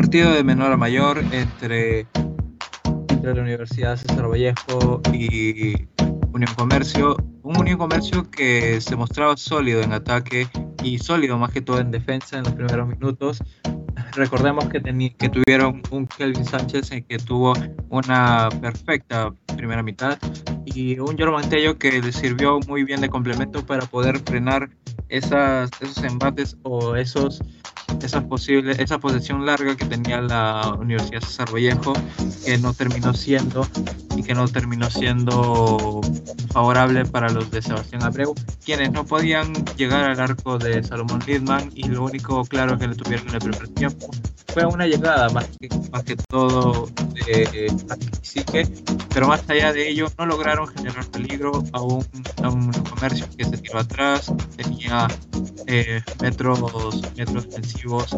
partido de menor a mayor entre, entre la Universidad César Vallejo y Unión Comercio. Un Unión Comercio que se mostraba sólido en ataque y sólido más que todo en defensa en los primeros minutos. Recordemos que, que tuvieron un Kelvin Sánchez en que tuvo una perfecta primera mitad y un Jorman Tello que le sirvió muy bien de complemento para poder frenar esas, esos embates o esos esa posible esa posesión larga que tenía la Universidad César Vallejo que no terminó siendo y que no terminó siendo favorable para los de Sebastián Abreu quienes no podían llegar al arco de Salomón Lidman y lo único claro que le tuvieron en el primer tiempo fue una llegada más que, más que todo de Psique, pero más allá de ello no lograron generar peligro a un, a un comercio que se tiró atrás, tenía eh, metros, metros ofensivos,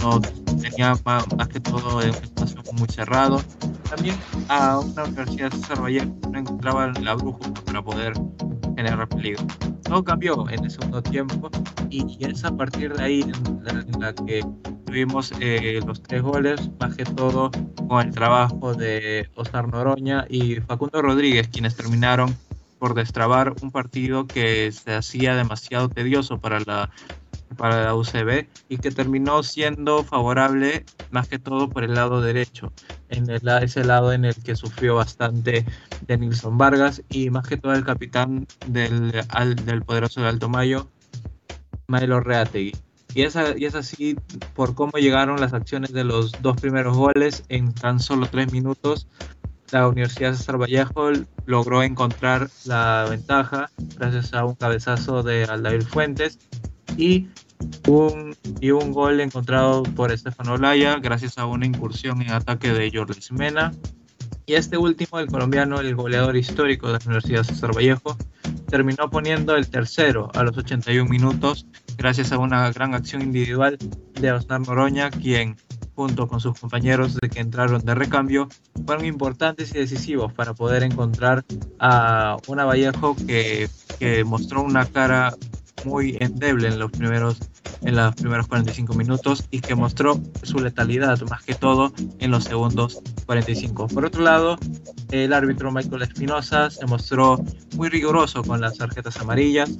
no tenía más, que todo un espacio muy cerrado. También a una universidad de Vallejo no encontraba la brújula para poder generar peligro. Todo cambió en el segundo tiempo y es a partir de ahí en la, que tuvimos eh, los tres goles, más que todo con el trabajo de Oscar Noroña y Facundo Rodríguez, quienes terminaron por destrabar un partido que se hacía demasiado tedioso para la, para la UCB y que terminó siendo favorable más que todo por el lado derecho, en el, ese lado en el que sufrió bastante de Nilson Vargas y más que todo el capitán del, del poderoso de Alto Mayo, Maelo Reategui. Y es, así por cómo llegaron las acciones de los dos primeros goles en tan solo tres minutos la Universidad César Vallejo logró encontrar la ventaja gracias a un cabezazo de Aldair Fuentes y un, y un gol encontrado por Estefano Olaya gracias a una incursión en ataque de Jordi Mena. Y este último, el colombiano, el goleador histórico de la Universidad César Vallejo, terminó poniendo el tercero a los 81 minutos gracias a una gran acción individual de Osnar Noroña, quien junto con sus compañeros de que entraron de recambio, fueron importantes y decisivos para poder encontrar a una Vallejo que, que mostró una cara muy endeble en los primeros en los primeros 45 minutos y que mostró su letalidad más que todo en los segundos 45. Por otro lado, el árbitro Michael Espinosa se mostró muy riguroso con las tarjetas amarillas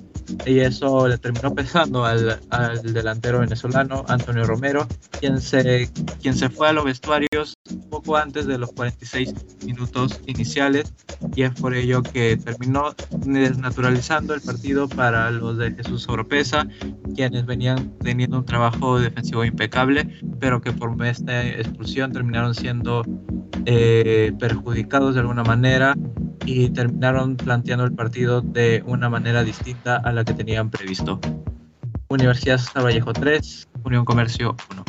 y eso le terminó pesando al, al delantero venezolano Antonio Romero, quien se, quien se fue a los vestuarios poco antes de los 46 minutos iniciales y es por ello que terminó desnaturalizando el partido para los de Jesús Oropesa, quienes venían teniendo un trabajo defensivo impecable, pero que por esta expulsión terminaron siendo eh, perjudicados de alguna manera y terminaron planteando el partido de una manera distinta a la que tenían previsto. Universidad Vallejo 3, Unión Comercio 1.